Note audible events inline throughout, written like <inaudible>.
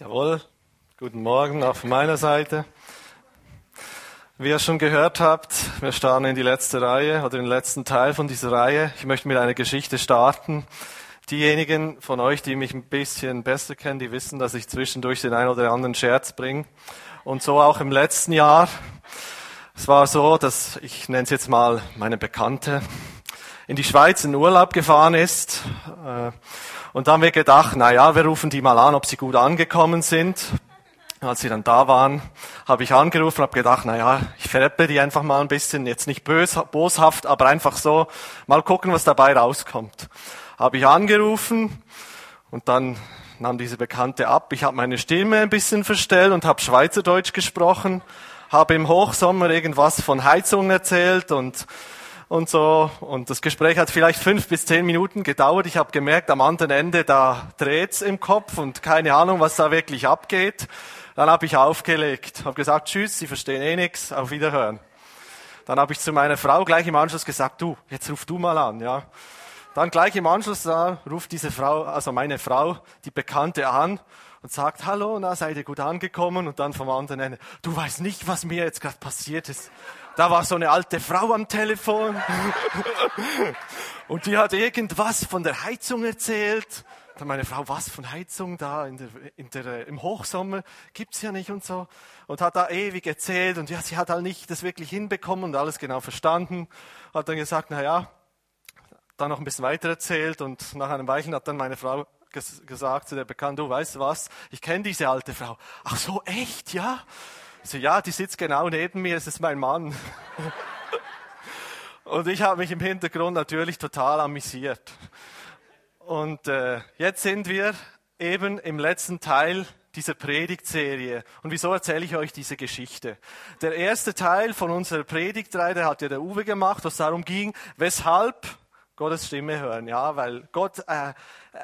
Jawohl, guten Morgen auch von meiner Seite. Wie ihr schon gehört habt, wir starten in die letzte Reihe oder den letzten Teil von dieser Reihe. Ich möchte mit einer Geschichte starten. Diejenigen von euch, die mich ein bisschen besser kennen, die wissen, dass ich zwischendurch den einen oder anderen Scherz bringe. Und so auch im letzten Jahr. Es war so, dass ich nenne es jetzt mal meine Bekannte in die Schweiz in Urlaub gefahren ist. Äh, und dann haben wir gedacht, na ja, wir rufen die mal an, ob sie gut angekommen sind. Als sie dann da waren, habe ich angerufen, habe gedacht, na ja, ich veräpple die einfach mal ein bisschen, jetzt nicht bös, boshaft, aber einfach so, mal gucken, was dabei rauskommt. Habe ich angerufen und dann nahm diese Bekannte ab. Ich habe meine Stimme ein bisschen verstellt und habe Schweizerdeutsch gesprochen, habe im Hochsommer irgendwas von Heizung erzählt und und so. Und das Gespräch hat vielleicht fünf bis zehn Minuten gedauert. Ich habe gemerkt, am anderen Ende, da dreht's im Kopf und keine Ahnung, was da wirklich abgeht. Dann habe ich aufgelegt, habe gesagt, tschüss, Sie verstehen eh nichts, auf Wiederhören. Dann habe ich zu meiner Frau gleich im Anschluss gesagt, du, jetzt ruf du mal an, ja. Dann gleich im Anschluss da ruft diese Frau, also meine Frau, die Bekannte an und sagt, hallo, na, seid ihr gut angekommen? Und dann vom anderen Ende, du weißt nicht, was mir jetzt gerade passiert ist. Da war so eine alte Frau am Telefon <laughs> und die hat irgendwas von der Heizung erzählt. Dann meine Frau, was von Heizung da in der, in der, im Hochsommer gibt's ja nicht und so. Und hat da ewig erzählt und ja, sie hat halt nicht das wirklich hinbekommen und alles genau verstanden. Hat dann gesagt, na ja, dann noch ein bisschen weiter erzählt und nach einem Weichen hat dann meine Frau gesagt zu der Bekannten, du weißt was, ich kenne diese alte Frau. Ach so, echt, ja? So, ja, die sitzt genau neben mir, es ist mein Mann. <laughs> Und ich habe mich im Hintergrund natürlich total amüsiert. Und äh, jetzt sind wir eben im letzten Teil dieser Predigtserie. Und wieso erzähle ich euch diese Geschichte? Der erste Teil von unserer Predigtreihe, der hat ja der Uwe gemacht, was darum ging, weshalb Gottes Stimme hören, ja, weil Gott äh,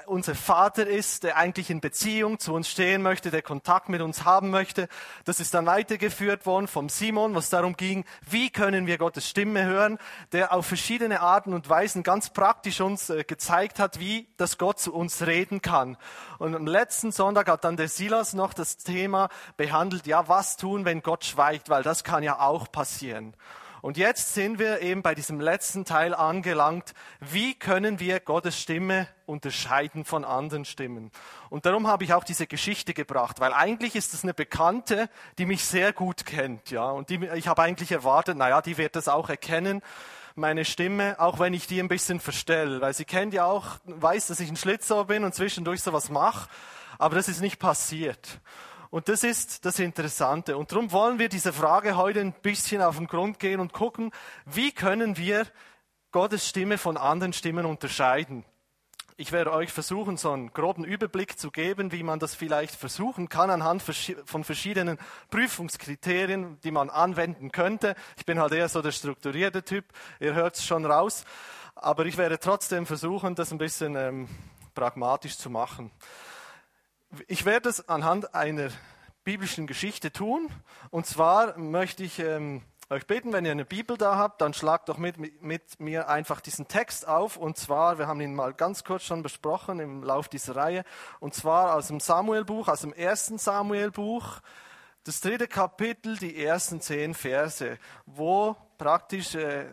unser Vater ist, der eigentlich in Beziehung zu uns stehen möchte, der Kontakt mit uns haben möchte. Das ist dann weitergeführt worden vom Simon, was darum ging, wie können wir Gottes Stimme hören, der auf verschiedene Arten und Weisen ganz praktisch uns äh, gezeigt hat, wie das Gott zu uns reden kann. Und am letzten Sonntag hat dann der Silas noch das Thema behandelt, ja, was tun, wenn Gott schweigt, weil das kann ja auch passieren. Und jetzt sind wir eben bei diesem letzten Teil angelangt. Wie können wir Gottes Stimme unterscheiden von anderen Stimmen? Und darum habe ich auch diese Geschichte gebracht, weil eigentlich ist es eine Bekannte, die mich sehr gut kennt, ja. Und die, ich habe eigentlich erwartet, naja, die wird das auch erkennen meine Stimme, auch wenn ich die ein bisschen verstelle, weil sie kennt ja auch, weiß, dass ich ein Schlitzohr bin und zwischendurch sowas mache, aber das ist nicht passiert. Und das ist das Interessante. Und darum wollen wir diese Frage heute ein bisschen auf den Grund gehen und gucken, wie können wir Gottes Stimme von anderen Stimmen unterscheiden. Ich werde euch versuchen, so einen groben Überblick zu geben, wie man das vielleicht versuchen kann anhand von verschiedenen Prüfungskriterien, die man anwenden könnte. Ich bin halt eher so der strukturierte Typ, ihr hört es schon raus. Aber ich werde trotzdem versuchen, das ein bisschen ähm, pragmatisch zu machen. Ich werde es anhand einer biblischen Geschichte tun. Und zwar möchte ich ähm, euch bitten, wenn ihr eine Bibel da habt, dann schlagt doch mit, mit, mit, mir einfach diesen Text auf. Und zwar, wir haben ihn mal ganz kurz schon besprochen im Lauf dieser Reihe. Und zwar aus dem Samuelbuch, aus dem ersten Samuelbuch, das dritte Kapitel, die ersten zehn Verse, wo praktisch äh,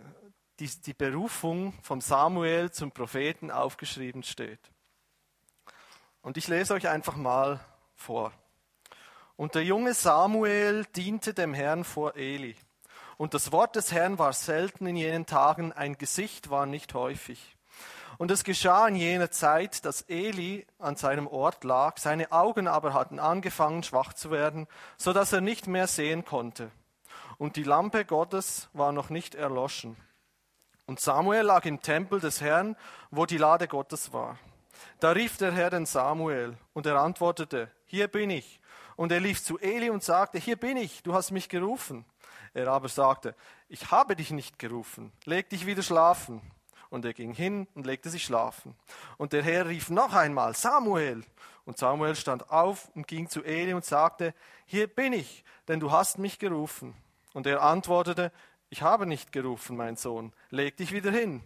die, die Berufung von Samuel zum Propheten aufgeschrieben steht. Und ich lese euch einfach mal vor. Und der junge Samuel diente dem Herrn vor Eli. Und das Wort des Herrn war selten in jenen Tagen, ein Gesicht war nicht häufig. Und es geschah in jener Zeit, dass Eli an seinem Ort lag, seine Augen aber hatten angefangen schwach zu werden, so dass er nicht mehr sehen konnte. Und die Lampe Gottes war noch nicht erloschen. Und Samuel lag im Tempel des Herrn, wo die Lade Gottes war. Da rief der Herr den Samuel und er antwortete, hier bin ich. Und er lief zu Eli und sagte, hier bin ich, du hast mich gerufen. Er aber sagte, ich habe dich nicht gerufen, leg dich wieder schlafen. Und er ging hin und legte sich schlafen. Und der Herr rief noch einmal, Samuel. Und Samuel stand auf und ging zu Eli und sagte, hier bin ich, denn du hast mich gerufen. Und er antwortete, ich habe nicht gerufen, mein Sohn, leg dich wieder hin.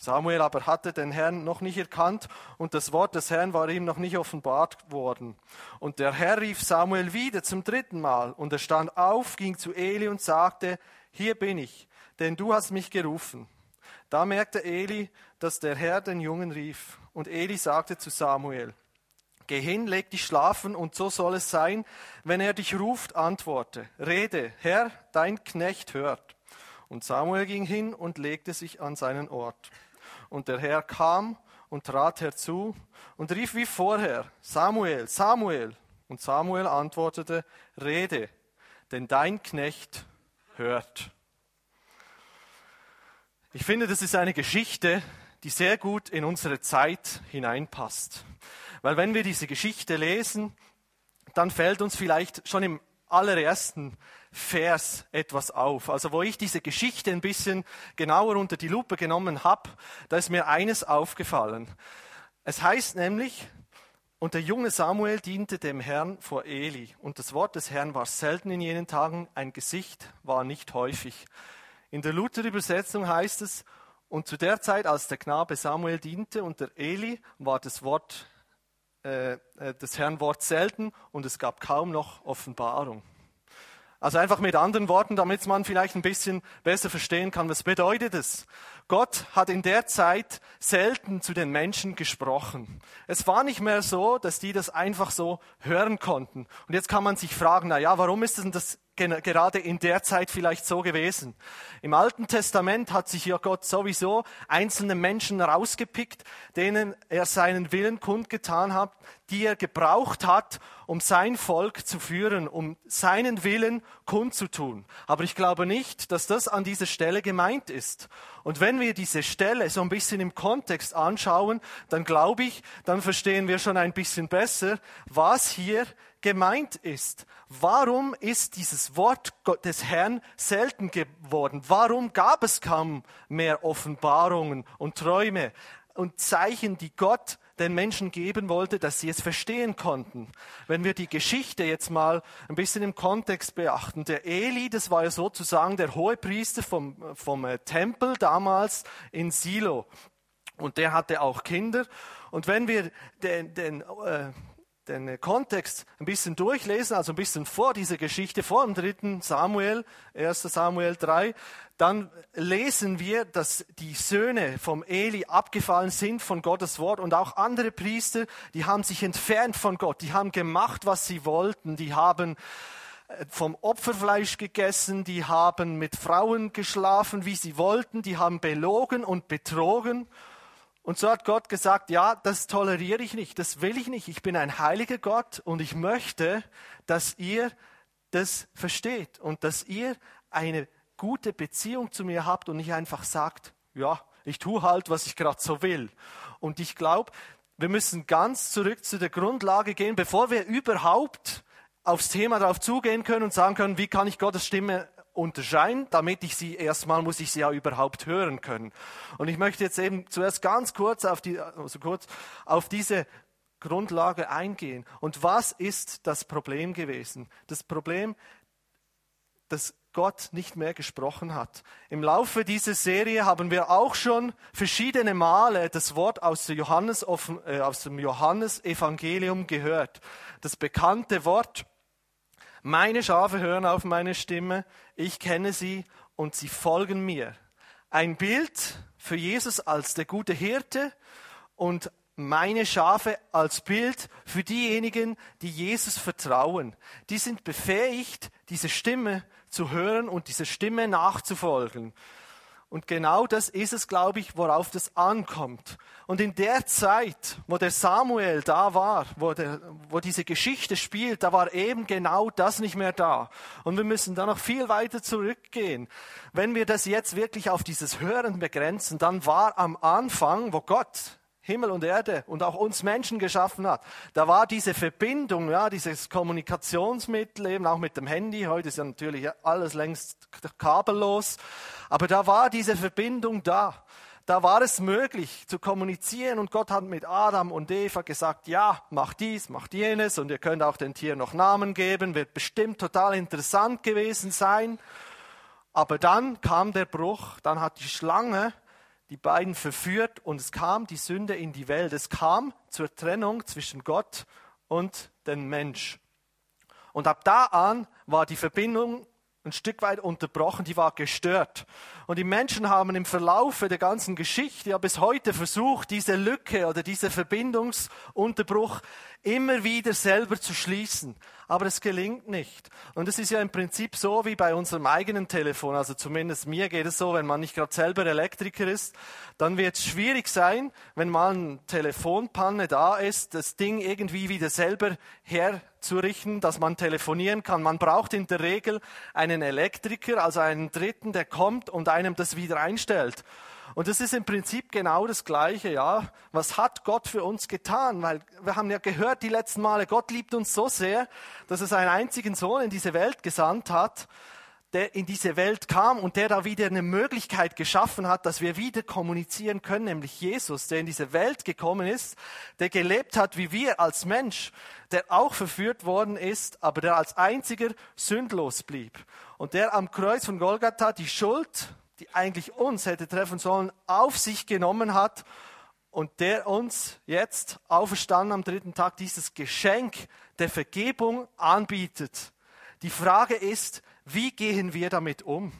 Samuel aber hatte den Herrn noch nicht erkannt und das Wort des Herrn war ihm noch nicht offenbart worden. Und der Herr rief Samuel wieder zum dritten Mal und er stand auf, ging zu Eli und sagte, hier bin ich, denn du hast mich gerufen. Da merkte Eli, dass der Herr den Jungen rief und Eli sagte zu Samuel, Geh hin, leg dich schlafen, und so soll es sein, wenn er dich ruft, antworte, rede, Herr, dein Knecht hört. Und Samuel ging hin und legte sich an seinen Ort. Und der Herr kam und trat herzu und rief wie vorher, Samuel, Samuel. Und Samuel antwortete, Rede, denn dein Knecht hört. Ich finde, das ist eine Geschichte, die sehr gut in unsere Zeit hineinpasst. Weil wenn wir diese Geschichte lesen, dann fällt uns vielleicht schon im allerersten Vers etwas auf. Also wo ich diese Geschichte ein bisschen genauer unter die Lupe genommen habe, da ist mir eines aufgefallen. Es heißt nämlich, und der junge Samuel diente dem Herrn vor Eli. Und das Wort des Herrn war selten in jenen Tagen, ein Gesicht war nicht häufig. In der Luther-Übersetzung heißt es, und zu der Zeit, als der Knabe Samuel diente unter Eli, war das Wort äh, äh des Herrn Wort selten und es gab kaum noch Offenbarung. Also einfach mit anderen Worten, damit man vielleicht ein bisschen besser verstehen kann, was bedeutet es? Gott hat in der Zeit selten zu den Menschen gesprochen. Es war nicht mehr so, dass die das einfach so hören konnten. Und jetzt kann man sich fragen, na ja, warum ist denn das gerade in der Zeit vielleicht so gewesen. Im Alten Testament hat sich ja Gott sowieso einzelne Menschen rausgepickt, denen er seinen Willen kundgetan hat, die er gebraucht hat, um sein Volk zu führen, um seinen Willen kundzutun. Aber ich glaube nicht, dass das an dieser Stelle gemeint ist. Und wenn wir diese Stelle so ein bisschen im Kontext anschauen, dann glaube ich, dann verstehen wir schon ein bisschen besser, was hier gemeint ist. Warum ist dieses Wort des Herrn selten geworden? Warum gab es kaum mehr Offenbarungen und Träume und Zeichen, die Gott den Menschen geben wollte, dass sie es verstehen konnten. Wenn wir die Geschichte jetzt mal ein bisschen im Kontext beachten, der Eli, das war ja sozusagen der Hohepriester vom, vom äh, Tempel damals in Silo. Und der hatte auch Kinder. Und wenn wir den, den äh, den Kontext ein bisschen durchlesen, also ein bisschen vor dieser Geschichte, vor dem dritten Samuel, 1 Samuel 3, dann lesen wir, dass die Söhne vom Eli abgefallen sind von Gottes Wort und auch andere Priester, die haben sich entfernt von Gott, die haben gemacht, was sie wollten, die haben äh, vom Opferfleisch gegessen, die haben mit Frauen geschlafen, wie sie wollten, die haben belogen und betrogen und so hat Gott gesagt, ja, das toleriere ich nicht, das will ich nicht. Ich bin ein heiliger Gott und ich möchte, dass ihr das versteht und dass ihr eine gute Beziehung zu mir habt und nicht einfach sagt, ja, ich tue halt, was ich gerade so will. Und ich glaube, wir müssen ganz zurück zu der Grundlage gehen, bevor wir überhaupt aufs Thema darauf zugehen können und sagen können, wie kann ich Gottes Stimme unterscheiden. Damit ich sie erstmal muss ich sie ja überhaupt hören können. Und ich möchte jetzt eben zuerst ganz kurz auf die, also kurz auf diese Grundlage eingehen. Und was ist das Problem gewesen? Das Problem, dass Gott nicht mehr gesprochen hat. Im Laufe dieser Serie haben wir auch schon verschiedene Male das Wort aus, Johannes, äh, aus dem Johannesevangelium gehört. Das bekannte Wort, meine Schafe hören auf meine Stimme, ich kenne sie und sie folgen mir. Ein Bild für Jesus als der gute Hirte und meine Schafe als Bild für diejenigen, die Jesus vertrauen. Die sind befähigt, diese Stimme zu hören und dieser Stimme nachzufolgen. Und genau das ist es, glaube ich, worauf das ankommt. Und in der Zeit, wo der Samuel da war, wo, der, wo diese Geschichte spielt, da war eben genau das nicht mehr da. Und wir müssen da noch viel weiter zurückgehen. Wenn wir das jetzt wirklich auf dieses Hören begrenzen, dann war am Anfang, wo Gott Himmel und Erde und auch uns Menschen geschaffen hat. Da war diese Verbindung, ja, dieses Kommunikationsmittel eben auch mit dem Handy. Heute ist ja natürlich alles längst kabellos. Aber da war diese Verbindung da. Da war es möglich zu kommunizieren und Gott hat mit Adam und Eva gesagt, ja, mach dies, mach jenes und ihr könnt auch den Tieren noch Namen geben, wird bestimmt total interessant gewesen sein. Aber dann kam der Bruch, dann hat die Schlange die beiden verführt und es kam die Sünde in die Welt. Es kam zur Trennung zwischen Gott und dem Mensch. Und ab da an war die Verbindung ein Stück weit unterbrochen, die war gestört. Und die Menschen haben im Verlaufe der ganzen Geschichte ja bis heute versucht, diese Lücke oder diese Verbindungsunterbruch immer wieder selber zu schließen. Aber es gelingt nicht. Und es ist ja im Prinzip so wie bei unserem eigenen Telefon. Also zumindest mir geht es so, wenn man nicht gerade selber Elektriker ist, dann wird es schwierig sein, wenn mal eine Telefonpanne da ist, das Ding irgendwie wieder selber herzurichten, dass man telefonieren kann. Man braucht in der Regel einen Elektriker, also einen Dritten, der kommt und einem das wieder einstellt. Und das ist im Prinzip genau das Gleiche, ja. Was hat Gott für uns getan? Weil wir haben ja gehört die letzten Male, Gott liebt uns so sehr, dass er seinen einzigen Sohn in diese Welt gesandt hat, der in diese Welt kam und der da wieder eine Möglichkeit geschaffen hat, dass wir wieder kommunizieren können, nämlich Jesus, der in diese Welt gekommen ist, der gelebt hat wie wir als Mensch, der auch verführt worden ist, aber der als einziger sündlos blieb. Und der am Kreuz von Golgatha die Schuld die eigentlich uns hätte treffen sollen, auf sich genommen hat und der uns jetzt auferstanden am dritten Tag dieses Geschenk der Vergebung anbietet. Die Frage ist, wie gehen wir damit um?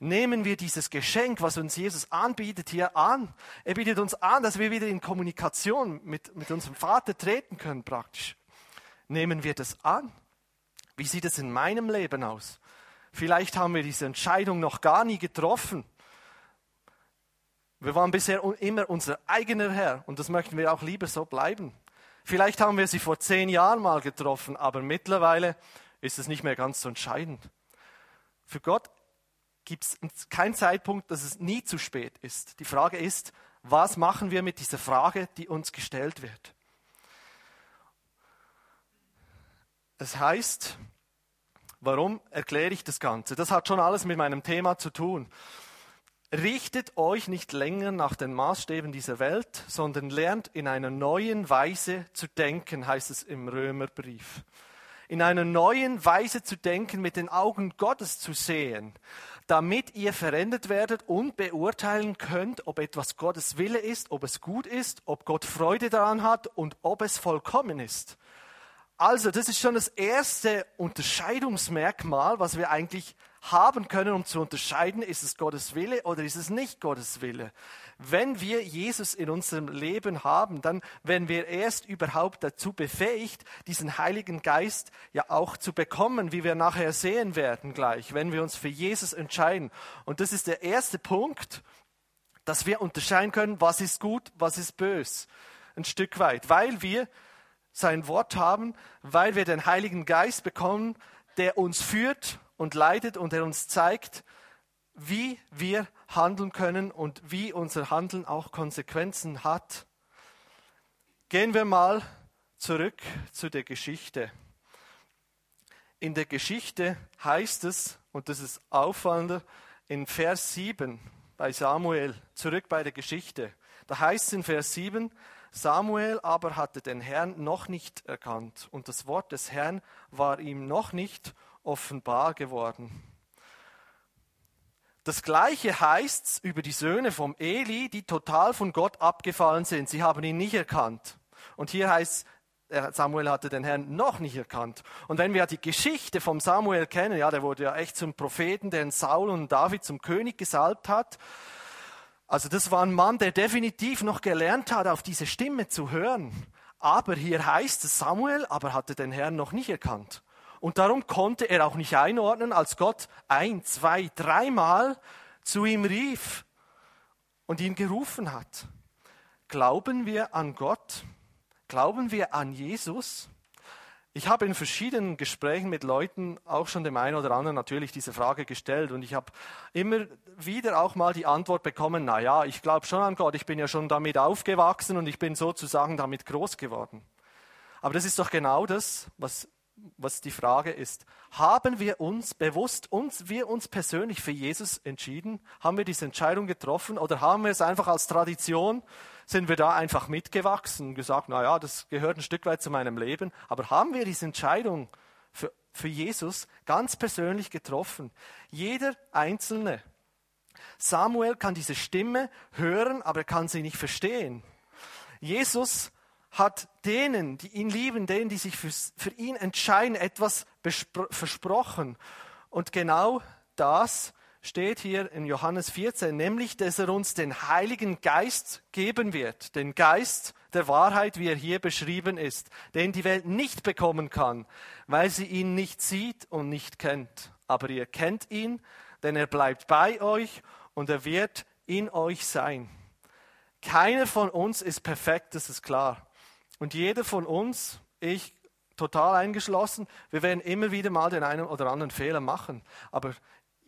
Nehmen wir dieses Geschenk, was uns Jesus anbietet, hier an? Er bietet uns an, dass wir wieder in Kommunikation mit, mit unserem Vater treten können, praktisch. Nehmen wir das an? Wie sieht es in meinem Leben aus? Vielleicht haben wir diese Entscheidung noch gar nie getroffen. Wir waren bisher immer unser eigener Herr und das möchten wir auch lieber so bleiben. Vielleicht haben wir sie vor zehn Jahren mal getroffen, aber mittlerweile ist es nicht mehr ganz so entscheidend. Für Gott gibt es keinen Zeitpunkt, dass es nie zu spät ist. Die Frage ist, was machen wir mit dieser Frage, die uns gestellt wird? Es heißt, Warum erkläre ich das Ganze? Das hat schon alles mit meinem Thema zu tun. Richtet euch nicht länger nach den Maßstäben dieser Welt, sondern lernt in einer neuen Weise zu denken, heißt es im Römerbrief. In einer neuen Weise zu denken, mit den Augen Gottes zu sehen, damit ihr verändert werdet und beurteilen könnt, ob etwas Gottes Wille ist, ob es gut ist, ob Gott Freude daran hat und ob es vollkommen ist. Also, das ist schon das erste Unterscheidungsmerkmal, was wir eigentlich haben können, um zu unterscheiden, ist es Gottes Wille oder ist es nicht Gottes Wille. Wenn wir Jesus in unserem Leben haben, dann werden wir erst überhaupt dazu befähigt, diesen Heiligen Geist ja auch zu bekommen, wie wir nachher sehen werden gleich, wenn wir uns für Jesus entscheiden. Und das ist der erste Punkt, dass wir unterscheiden können, was ist gut, was ist bös. Ein Stück weit, weil wir sein Wort haben, weil wir den Heiligen Geist bekommen, der uns führt und leitet und der uns zeigt, wie wir handeln können und wie unser Handeln auch Konsequenzen hat. Gehen wir mal zurück zu der Geschichte. In der Geschichte heißt es, und das ist auffallender, in Vers 7 bei Samuel, zurück bei der Geschichte. Da heißt es in Vers 7, Samuel aber hatte den Herrn noch nicht erkannt und das Wort des Herrn war ihm noch nicht offenbar geworden. Das gleiche heißt über die Söhne vom Eli, die total von Gott abgefallen sind. Sie haben ihn nicht erkannt. Und hier heißt Samuel hatte den Herrn noch nicht erkannt. Und wenn wir die Geschichte vom Samuel kennen, ja, der wurde ja echt zum Propheten, der Saul und David zum König gesalbt hat. Also das war ein Mann, der definitiv noch gelernt hat, auf diese Stimme zu hören. Aber hier heißt es, Samuel aber hatte den Herrn noch nicht erkannt. Und darum konnte er auch nicht einordnen, als Gott ein, zwei, dreimal zu ihm rief und ihn gerufen hat. Glauben wir an Gott? Glauben wir an Jesus? Ich habe in verschiedenen Gesprächen mit Leuten auch schon dem einen oder anderen natürlich diese Frage gestellt und ich habe immer wieder auch mal die Antwort bekommen, na ja, ich glaube schon an Gott, ich bin ja schon damit aufgewachsen und ich bin sozusagen damit groß geworden. Aber das ist doch genau das, was was die Frage ist. Haben wir uns bewusst, uns, wir uns persönlich für Jesus entschieden? Haben wir diese Entscheidung getroffen oder haben wir es einfach als Tradition, sind wir da einfach mitgewachsen und gesagt, na ja, das gehört ein Stück weit zu meinem Leben. Aber haben wir diese Entscheidung für, für Jesus ganz persönlich getroffen? Jeder Einzelne Samuel kann diese Stimme hören, aber er kann sie nicht verstehen. Jesus hat denen, die ihn lieben, denen, die sich für, für ihn entscheiden, etwas versprochen. Und genau das steht hier in Johannes 14, nämlich, dass er uns den Heiligen Geist geben wird, den Geist der Wahrheit, wie er hier beschrieben ist, den die Welt nicht bekommen kann, weil sie ihn nicht sieht und nicht kennt. Aber ihr kennt ihn, denn er bleibt bei euch und er wird in euch sein. Keiner von uns ist perfekt, das ist klar. Und jeder von uns, ich total eingeschlossen, wir werden immer wieder mal den einen oder anderen Fehler machen. Aber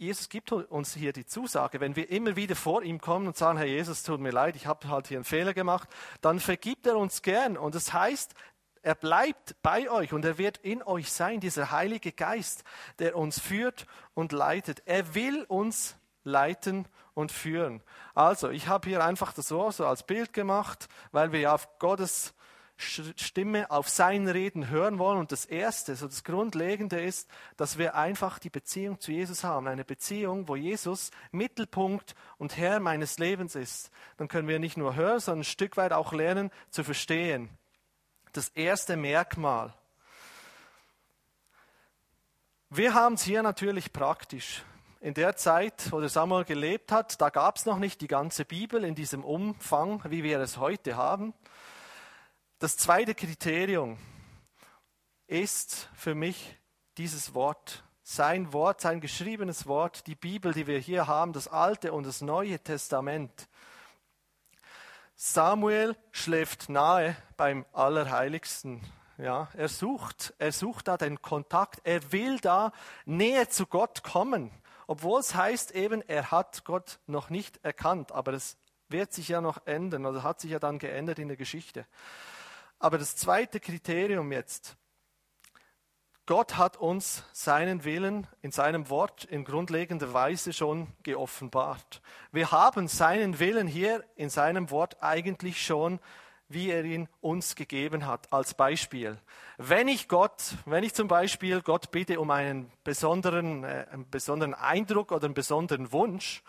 Jesus gibt uns hier die Zusage, wenn wir immer wieder vor ihm kommen und sagen, Herr Jesus, tut mir leid, ich habe halt hier einen Fehler gemacht, dann vergibt er uns gern. Und das heißt, er bleibt bei euch und er wird in euch sein, dieser Heilige Geist, der uns führt und leitet. Er will uns leiten und führen. Also, ich habe hier einfach das so, als Bild gemacht, weil wir ja auf Gottes Stimme, auf sein Reden hören wollen. Und das Erste, so das Grundlegende ist, dass wir einfach die Beziehung zu Jesus haben. Eine Beziehung, wo Jesus Mittelpunkt und Herr meines Lebens ist. Dann können wir nicht nur hören, sondern ein Stück weit auch lernen zu verstehen. Das erste Merkmal. Wir haben es hier natürlich praktisch in der Zeit, wo der Samuel gelebt hat, da gab es noch nicht die ganze Bibel in diesem Umfang, wie wir es heute haben. Das zweite Kriterium ist für mich dieses Wort. Sein Wort, sein geschriebenes Wort, die Bibel, die wir hier haben, das Alte und das Neue Testament. Samuel schläft nahe beim Allerheiligsten. Ja, er sucht, er sucht da den Kontakt. Er will da näher zu Gott kommen. Obwohl es heißt eben, er hat Gott noch nicht erkannt, aber es wird sich ja noch ändern, also hat sich ja dann geändert in der Geschichte. Aber das zweite Kriterium jetzt, Gott hat uns seinen Willen in seinem Wort in grundlegender Weise schon geoffenbart. Wir haben seinen Willen hier in seinem Wort eigentlich schon wie er ihn uns gegeben hat, als Beispiel. Wenn ich Gott, wenn ich zum Beispiel Gott bitte um einen besonderen, äh, einen besonderen Eindruck oder einen besonderen Wunsch,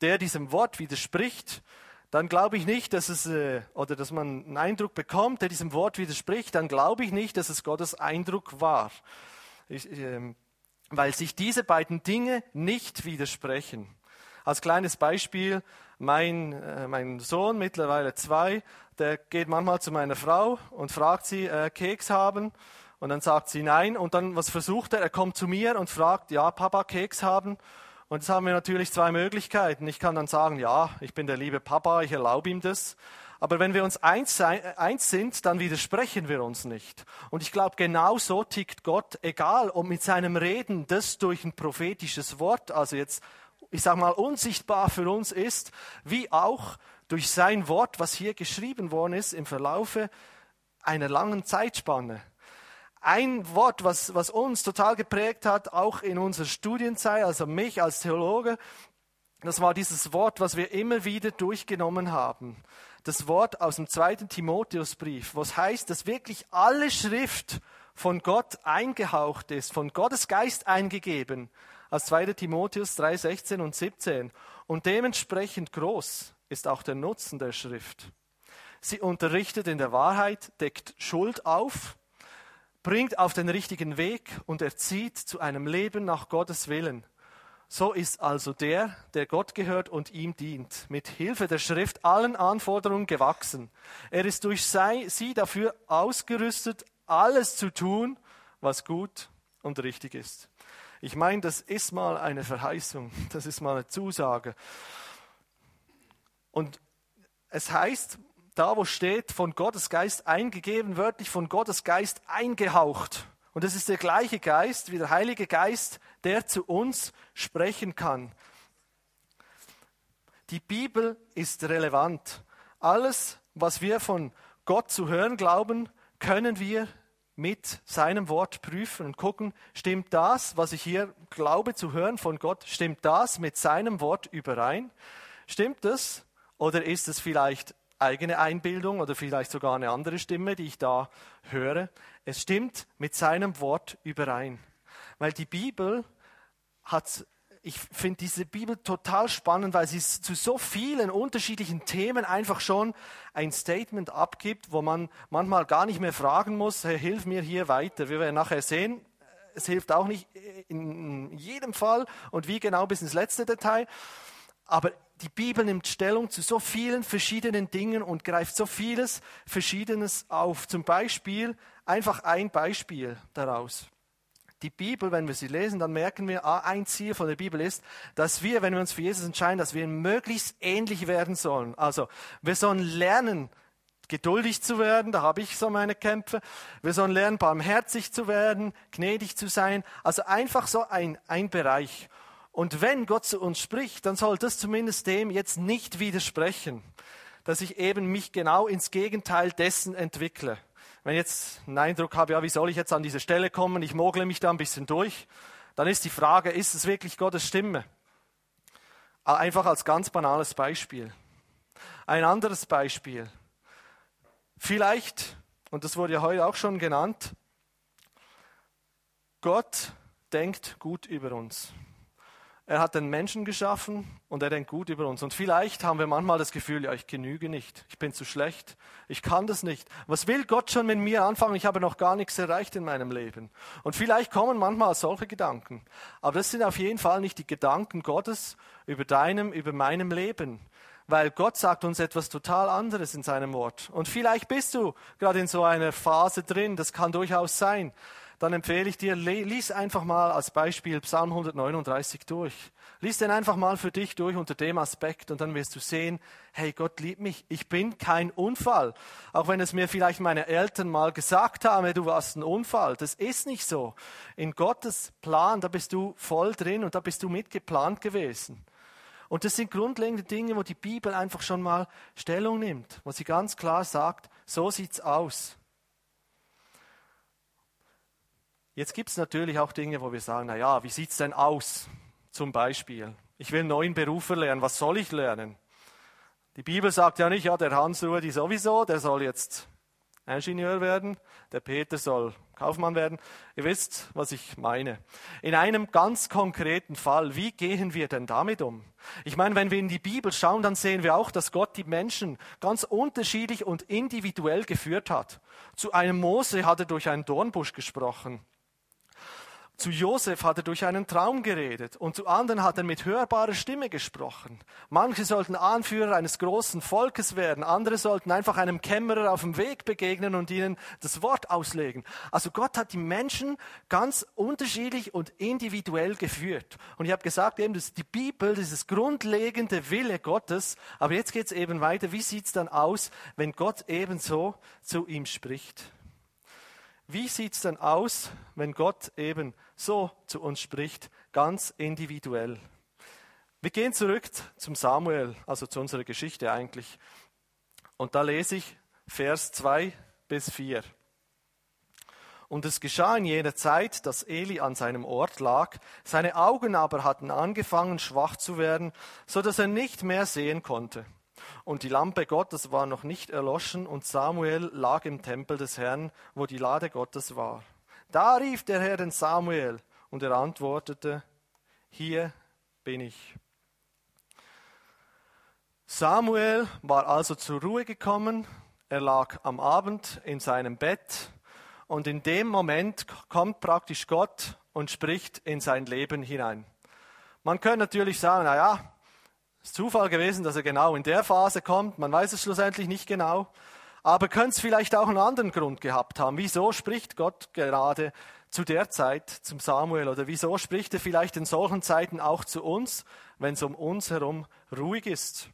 der diesem Wort widerspricht, dann glaube ich nicht, dass es, äh, oder dass man einen Eindruck bekommt, der diesem Wort widerspricht, dann glaube ich nicht, dass es Gottes Eindruck war. Ich, äh, weil sich diese beiden Dinge nicht widersprechen. Als kleines Beispiel, mein, äh, mein Sohn, mittlerweile zwei, der geht manchmal zu meiner Frau und fragt sie, äh, Keks haben? Und dann sagt sie nein. Und dann, was versucht er? Er kommt zu mir und fragt, ja, Papa, Keks haben? Und jetzt haben wir natürlich zwei Möglichkeiten. Ich kann dann sagen, ja, ich bin der liebe Papa, ich erlaube ihm das. Aber wenn wir uns eins, eins sind, dann widersprechen wir uns nicht. Und ich glaube, genau so tickt Gott, egal ob mit seinem Reden das durch ein prophetisches Wort, also jetzt, ich sage mal, unsichtbar für uns ist, wie auch durch sein Wort, was hier geschrieben worden ist im Verlaufe einer langen Zeitspanne. Ein Wort, was, was uns total geprägt hat, auch in unserer Studienzeit, also mich als Theologe, das war dieses Wort, was wir immer wieder durchgenommen haben. Das Wort aus dem zweiten Timotheusbrief, was heißt, dass wirklich alle Schrift von Gott eingehaucht ist, von Gottes Geist eingegeben, als 2. Timotheus 3, 16 und 17 und dementsprechend groß ist auch der Nutzen der Schrift. Sie unterrichtet in der Wahrheit, deckt Schuld auf, bringt auf den richtigen Weg und erzieht zu einem Leben nach Gottes Willen. So ist also der, der Gott gehört und ihm dient, mit Hilfe der Schrift allen Anforderungen gewachsen. Er ist durch sie dafür ausgerüstet, alles zu tun, was gut und richtig ist. Ich meine, das ist mal eine Verheißung, das ist mal eine Zusage. Und es heißt, da wo steht, von Gottes Geist eingegeben, wörtlich von Gottes Geist eingehaucht. Und es ist der gleiche Geist wie der Heilige Geist, der zu uns sprechen kann. Die Bibel ist relevant. Alles, was wir von Gott zu hören glauben, können wir mit seinem Wort prüfen und gucken, stimmt das, was ich hier glaube zu hören von Gott, stimmt das mit seinem Wort überein? Stimmt das? Oder ist es vielleicht eigene Einbildung oder vielleicht sogar eine andere Stimme, die ich da höre? Es stimmt mit seinem Wort überein. Weil die Bibel hat ich finde diese Bibel total spannend, weil sie zu so vielen unterschiedlichen Themen einfach schon ein Statement abgibt, wo man manchmal gar nicht mehr fragen muss, hey, hilf mir hier weiter. Wir werden nachher sehen, es hilft auch nicht in jedem Fall und wie genau bis ins letzte Detail. Aber die Bibel nimmt Stellung zu so vielen verschiedenen Dingen und greift so vieles Verschiedenes auf. Zum Beispiel einfach ein Beispiel daraus. Die Bibel, wenn wir sie lesen, dann merken wir, ah, ein Ziel von der Bibel ist, dass wir, wenn wir uns für Jesus entscheiden, dass wir möglichst ähnlich werden sollen. Also wir sollen lernen, geduldig zu werden, da habe ich so meine Kämpfe. Wir sollen lernen, barmherzig zu werden, gnädig zu sein. Also einfach so ein, ein Bereich. Und wenn Gott zu uns spricht, dann soll das zumindest dem jetzt nicht widersprechen, dass ich eben mich genau ins Gegenteil dessen entwickle. Wenn ich jetzt einen Eindruck habe, ja, wie soll ich jetzt an diese Stelle kommen, ich mogle mich da ein bisschen durch, dann ist die Frage, ist es wirklich Gottes Stimme? Einfach als ganz banales Beispiel. Ein anderes Beispiel. Vielleicht, und das wurde ja heute auch schon genannt, Gott denkt gut über uns. Er hat den Menschen geschaffen und er denkt gut über uns. Und vielleicht haben wir manchmal das Gefühl, ja, ich genüge nicht, ich bin zu schlecht, ich kann das nicht. Was will Gott schon mit mir anfangen? Ich habe noch gar nichts erreicht in meinem Leben. Und vielleicht kommen manchmal solche Gedanken. Aber das sind auf jeden Fall nicht die Gedanken Gottes über deinem, über meinem Leben. Weil Gott sagt uns etwas total anderes in seinem Wort. Und vielleicht bist du gerade in so einer Phase drin, das kann durchaus sein dann empfehle ich dir, lies einfach mal als Beispiel Psalm 139 durch. Lies den einfach mal für dich durch unter dem Aspekt und dann wirst du sehen, hey, Gott liebt mich, ich bin kein Unfall. Auch wenn es mir vielleicht meine Eltern mal gesagt haben, du warst ein Unfall. Das ist nicht so. In Gottes Plan, da bist du voll drin und da bist du mitgeplant gewesen. Und das sind grundlegende Dinge, wo die Bibel einfach schon mal Stellung nimmt, wo sie ganz klar sagt, so sieht's aus. Jetzt gibt es natürlich auch Dinge, wo wir sagen, na ja, wie sieht es denn aus? Zum Beispiel, ich will neuen Beruf lernen, was soll ich lernen? Die Bibel sagt ja nicht, ja, der Hans Rudi sowieso, der soll jetzt Ingenieur werden, der Peter soll Kaufmann werden. Ihr wisst, was ich meine. In einem ganz konkreten Fall, wie gehen wir denn damit um? Ich meine, wenn wir in die Bibel schauen, dann sehen wir auch, dass Gott die Menschen ganz unterschiedlich und individuell geführt hat. Zu einem Mose hat er durch einen Dornbusch gesprochen. Zu Josef hat er durch einen Traum geredet und zu anderen hat er mit hörbarer Stimme gesprochen. Manche sollten Anführer eines großen Volkes werden, andere sollten einfach einem Kämmerer auf dem Weg begegnen und ihnen das Wort auslegen. Also Gott hat die Menschen ganz unterschiedlich und individuell geführt. Und ich habe gesagt, eben, dass die Bibel, dieses grundlegende Wille Gottes, aber jetzt geht es eben weiter, wie sieht es dann aus, wenn Gott ebenso zu ihm spricht? Wie sieht es denn aus, wenn Gott eben so zu uns spricht, ganz individuell? Wir gehen zurück zum Samuel, also zu unserer Geschichte eigentlich. Und da lese ich Vers 2 bis 4. Und es geschah in jener Zeit, dass Eli an seinem Ort lag, seine Augen aber hatten angefangen schwach zu werden, so dass er nicht mehr sehen konnte. Und die Lampe Gottes war noch nicht erloschen und Samuel lag im Tempel des Herrn, wo die Lade Gottes war. Da rief der Herr den Samuel und er antwortete, hier bin ich. Samuel war also zur Ruhe gekommen, er lag am Abend in seinem Bett und in dem Moment kommt praktisch Gott und spricht in sein Leben hinein. Man könnte natürlich sagen, na ja, ist Zufall gewesen, dass er genau in der Phase kommt. Man weiß es schlussendlich nicht genau. Aber könnte es vielleicht auch einen anderen Grund gehabt haben. Wieso spricht Gott gerade zu der Zeit zum Samuel? Oder wieso spricht er vielleicht in solchen Zeiten auch zu uns, wenn es um uns herum ruhig ist?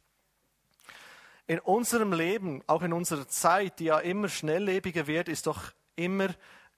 In unserem Leben, auch in unserer Zeit, die ja immer schnelllebiger wird, ist doch immer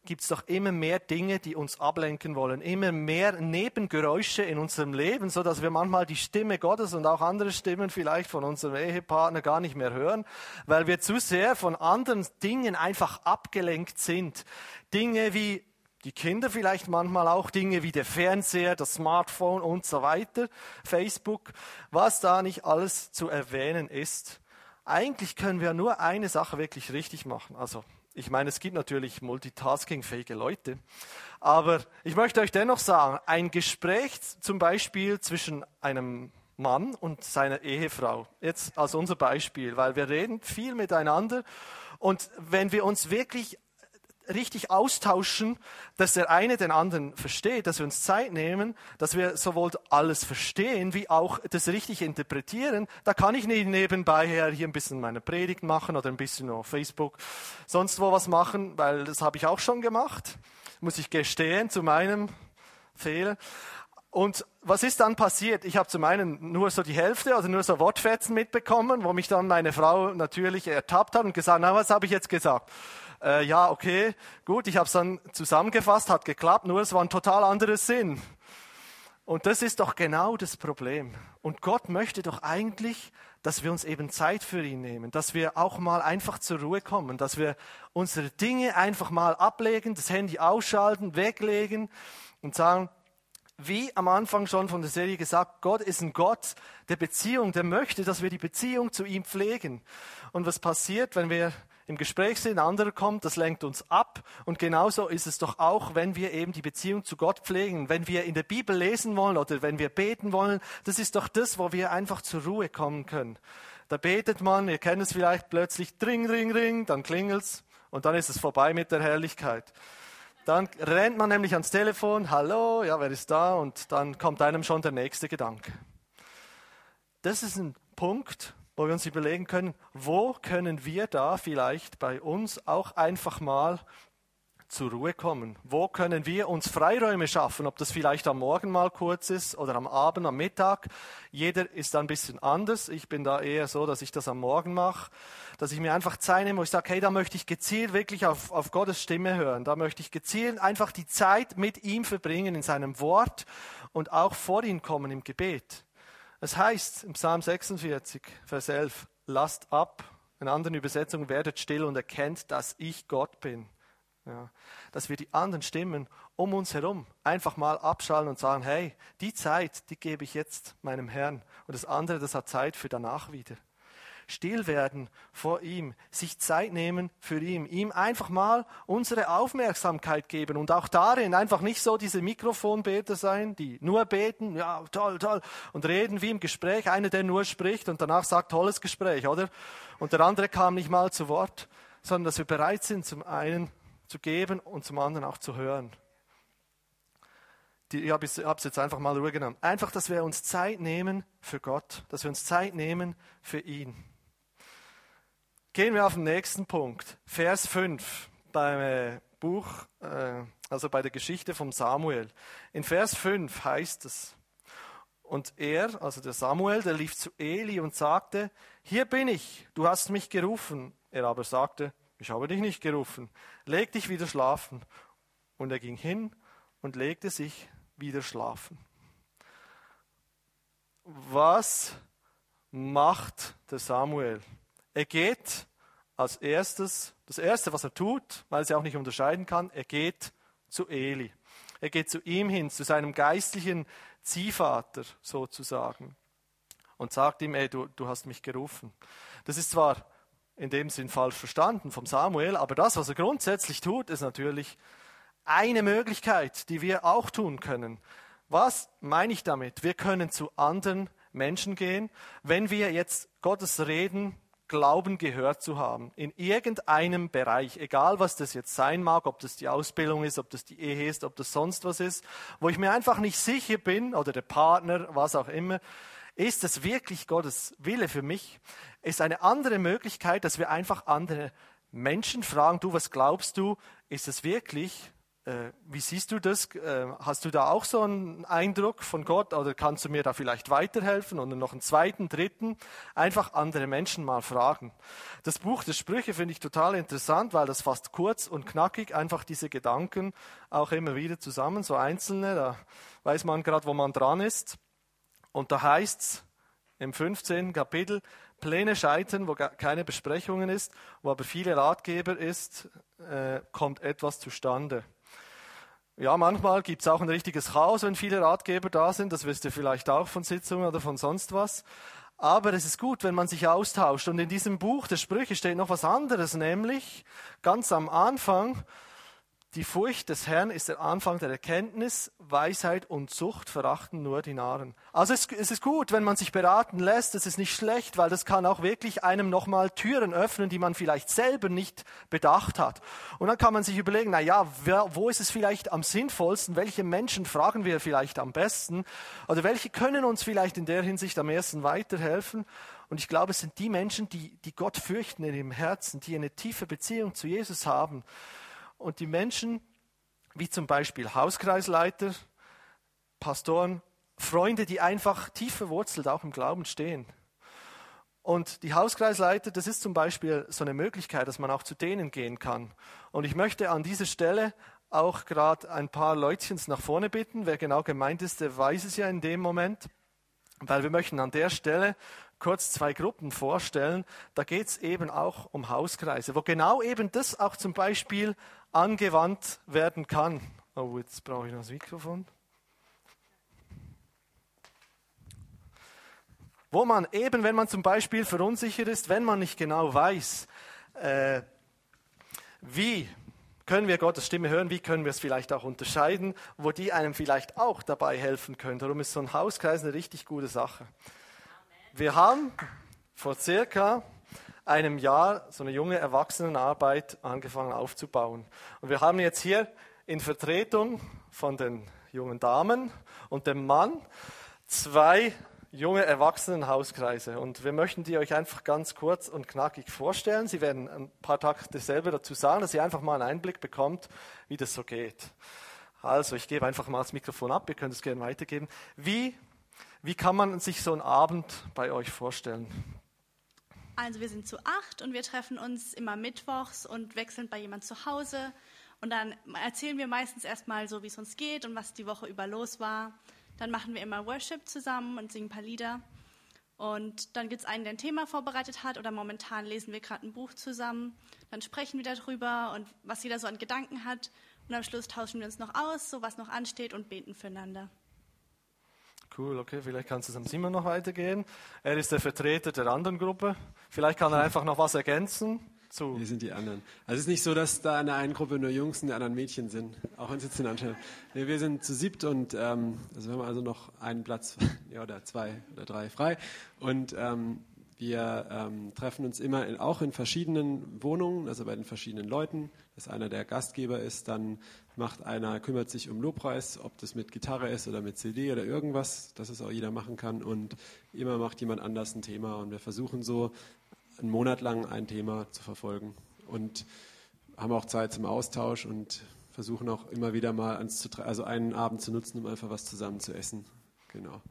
gibt es doch immer mehr Dinge, die uns ablenken wollen, immer mehr Nebengeräusche in unserem Leben, so dass wir manchmal die Stimme Gottes und auch andere Stimmen vielleicht von unserem Ehepartner gar nicht mehr hören, weil wir zu sehr von anderen Dingen einfach abgelenkt sind. Dinge wie die Kinder vielleicht manchmal auch, Dinge wie der Fernseher, das Smartphone und so weiter, Facebook, was da nicht alles zu erwähnen ist. Eigentlich können wir nur eine Sache wirklich richtig machen. Also ich meine, es gibt natürlich multitaskingfähige Leute, Aber ich möchte euch dennoch sagen, ein Gespräch zum Beispiel zwischen einem Mann und seiner Ehefrau, jetzt als unser Beispiel, weil wir reden viel miteinander und wenn wir uns wirklich richtig austauschen, dass der eine den anderen versteht, dass wir uns Zeit nehmen, dass wir sowohl alles verstehen, wie auch das richtig interpretieren. Da kann ich nicht nebenbei her hier ein bisschen meine Predigt machen oder ein bisschen auf Facebook sonst wo was machen, weil das habe ich auch schon gemacht. Muss ich gestehen zu meinem Fehler. Und was ist dann passiert? Ich habe zum einen nur so die Hälfte, also nur so Wortfetzen mitbekommen, wo mich dann meine Frau natürlich ertappt hat und gesagt, na, was habe ich jetzt gesagt? Äh, ja, okay, gut, ich habe es dann zusammengefasst, hat geklappt, nur es war ein total anderes Sinn. Und das ist doch genau das Problem. Und Gott möchte doch eigentlich, dass wir uns eben Zeit für ihn nehmen, dass wir auch mal einfach zur Ruhe kommen, dass wir unsere Dinge einfach mal ablegen, das Handy ausschalten, weglegen und sagen, wie am Anfang schon von der Serie gesagt, Gott ist ein Gott der Beziehung, der möchte, dass wir die Beziehung zu ihm pflegen. Und was passiert, wenn wir im Gespräch sind, ein anderer kommt, das lenkt uns ab. Und genauso ist es doch auch, wenn wir eben die Beziehung zu Gott pflegen, wenn wir in der Bibel lesen wollen oder wenn wir beten wollen. Das ist doch das, wo wir einfach zur Ruhe kommen können. Da betet man, ihr kennt es vielleicht plötzlich, ring, ring, ring, dann klingelt's und dann ist es vorbei mit der Herrlichkeit. Dann rennt man nämlich ans Telefon, hallo, ja, wer ist da? Und dann kommt einem schon der nächste Gedanke. Das ist ein Punkt, wo wir uns überlegen können, wo können wir da vielleicht bei uns auch einfach mal zur Ruhe kommen? Wo können wir uns Freiräume schaffen? Ob das vielleicht am Morgen mal kurz ist oder am Abend, am Mittag. Jeder ist da ein bisschen anders. Ich bin da eher so, dass ich das am Morgen mache, dass ich mir einfach Zeit nehme, wo ich sage, hey, da möchte ich gezielt wirklich auf, auf Gottes Stimme hören. Da möchte ich gezielt einfach die Zeit mit ihm verbringen in seinem Wort und auch vor ihn kommen im Gebet. Es heißt im Psalm 46, Vers 11, lasst ab. In anderen Übersetzungen, werdet still und erkennt, dass ich Gott bin. Ja, dass wir die anderen Stimmen um uns herum einfach mal abschalten und sagen, hey, die Zeit, die gebe ich jetzt meinem Herrn. Und das andere, das hat Zeit für danach wieder still werden vor ihm, sich Zeit nehmen für ihn, ihm einfach mal unsere Aufmerksamkeit geben und auch darin einfach nicht so diese Mikrofonbeter sein, die nur beten, ja, toll, toll, und reden wie im Gespräch, einer, der nur spricht und danach sagt, tolles Gespräch, oder? Und der andere kam nicht mal zu Wort, sondern dass wir bereit sind, zum einen zu geben und zum anderen auch zu hören. Ich habe es jetzt einfach mal rübergenommen. Einfach, dass wir uns Zeit nehmen für Gott, dass wir uns Zeit nehmen für ihn. Gehen wir auf den nächsten Punkt. Vers 5 beim äh, Buch, äh, also bei der Geschichte vom Samuel. In Vers 5 heißt es, und er, also der Samuel, der lief zu Eli und sagte, hier bin ich, du hast mich gerufen. Er aber sagte, ich habe dich nicht gerufen, leg dich wieder schlafen. Und er ging hin und legte sich wieder schlafen. Was macht der Samuel? Er geht als erstes, das erste, was er tut, weil er sie auch nicht unterscheiden kann, er geht zu Eli. Er geht zu ihm hin, zu seinem geistlichen Ziehvater sozusagen und sagt ihm, ey, du, du hast mich gerufen. Das ist zwar in dem Sinn falsch verstanden vom Samuel, aber das, was er grundsätzlich tut, ist natürlich eine Möglichkeit, die wir auch tun können. Was meine ich damit? Wir können zu anderen Menschen gehen, wenn wir jetzt Gottes Reden glauben gehört zu haben, in irgendeinem Bereich, egal was das jetzt sein mag, ob das die Ausbildung ist, ob das die Ehe ist, ob das sonst was ist, wo ich mir einfach nicht sicher bin oder der Partner, was auch immer, ist das wirklich Gottes Wille für mich? Ist eine andere Möglichkeit, dass wir einfach andere Menschen fragen, du, was glaubst du, ist es wirklich wie siehst du das? Äh, hast du da auch so einen Eindruck von Gott oder kannst du mir da vielleicht weiterhelfen und noch einen zweiten, dritten? Einfach andere Menschen mal fragen. Das Buch der Sprüche finde ich total interessant, weil das fast kurz und knackig einfach diese Gedanken auch immer wieder zusammen, so einzelne, da weiß man gerade, wo man dran ist. Und da heißt es im 15. Kapitel, Pläne scheitern, wo keine Besprechungen ist, wo aber viele Ratgeber ist, äh, kommt etwas zustande. Ja, manchmal gibt es auch ein richtiges Chaos, wenn viele Ratgeber da sind. Das wisst ihr vielleicht auch von Sitzungen oder von sonst was. Aber es ist gut, wenn man sich austauscht. Und in diesem Buch der Sprüche steht noch was anderes, nämlich ganz am Anfang, Die Furcht des Herrn ist der Anfang der Erkenntnis, Weisheit und Zucht verachten nur die Narren. Also es, es ist gut, wenn man sich beraten lässt, es ist nicht schlecht, weil das kann auch wirklich einem nochmal Türen öffnen, die man vielleicht selber nicht bedacht hat. Und dann kann man sich überlegen, na ja, wer, wo ist es vielleicht am sinnvollsten, welche Menschen fragen wir vielleicht am besten oder welche können uns vielleicht in der Hinsicht am ersten weiterhelfen. Und ich glaube, es sind die Menschen, die, die Gott fürchten in ihrem Herzen, die eine tiefe Beziehung zu Jesus haben und die Menschen, wie zum Beispiel Hauskreisleiter, Pastoren, Freunde, die einfach tief verwurzelt auch im Glauben stehen. Und die Hauskreisleiter, das ist zum Beispiel so eine Möglichkeit, dass man auch zu denen gehen kann. Und ich möchte an dieser Stelle auch gerade ein paar Leutchens nach vorne bitten. Wer genau gemeint ist, der weiß es ja in dem Moment. Weil wir möchten an der Stelle kurz zwei Gruppen vorstellen. Da geht es eben auch um Hauskreise, wo genau eben das auch zum Beispiel angewandt werden kann. Oh, jetzt brauche ich noch das Mikrofon. Wo man eben, wenn man zum Beispiel verunsichert ist, wenn man nicht genau weiß, äh, wie können wir Gottes Stimme hören, wie können wir es vielleicht auch unterscheiden, wo die einem vielleicht auch dabei helfen können. Darum ist so ein Hauskreis eine richtig gute Sache. Wir haben vor circa einem Jahr so eine junge Erwachsenenarbeit angefangen aufzubauen. Und wir haben jetzt hier in Vertretung von den jungen Damen und dem Mann zwei junge Erwachsenenhauskreise. Und wir möchten die euch einfach ganz kurz und knackig vorstellen. Sie werden ein paar Takte selber dazu sagen, dass ihr einfach mal einen Einblick bekommt, wie das so geht. Also, ich gebe einfach mal das Mikrofon ab, ihr könnt es gerne weitergeben. Wie, wie kann man sich so einen Abend bei euch vorstellen? Also wir sind zu acht und wir treffen uns immer mittwochs und wechseln bei jemand zu Hause. Und dann erzählen wir meistens erstmal so, wie es uns geht und was die Woche über los war. Dann machen wir immer Worship zusammen und singen ein paar Lieder. Und dann gibt es einen, der ein Thema vorbereitet hat oder momentan lesen wir gerade ein Buch zusammen. Dann sprechen wir darüber und was jeder so an Gedanken hat. Und am Schluss tauschen wir uns noch aus, so was noch ansteht und beten füreinander. Cool, okay, vielleicht kannst du es am Simon noch weitergehen. Er ist der Vertreter der anderen Gruppe. Vielleicht kann er einfach noch was ergänzen. Zu. Wir sind die anderen. Also es ist nicht so, dass da in der einen Gruppe nur Jungs und in der anderen Mädchen sind, auch wenn es jetzt den Anschein nee, Wir sind zu siebt und ähm, also wir haben also noch einen Platz <laughs> ja, oder zwei oder drei frei. Und ähm, wir ähm, treffen uns immer in, auch in verschiedenen Wohnungen, also bei den verschiedenen Leuten, dass einer der Gastgeber ist, dann macht einer, kümmert sich um Lobpreis, ob das mit Gitarre ist oder mit CD oder irgendwas, dass es auch jeder machen kann und immer macht jemand anders ein Thema und wir versuchen so einen Monat lang ein Thema zu verfolgen und haben auch Zeit zum Austausch und versuchen auch immer wieder mal ans also einen Abend zu nutzen, um einfach was zusammen zu essen. Genau.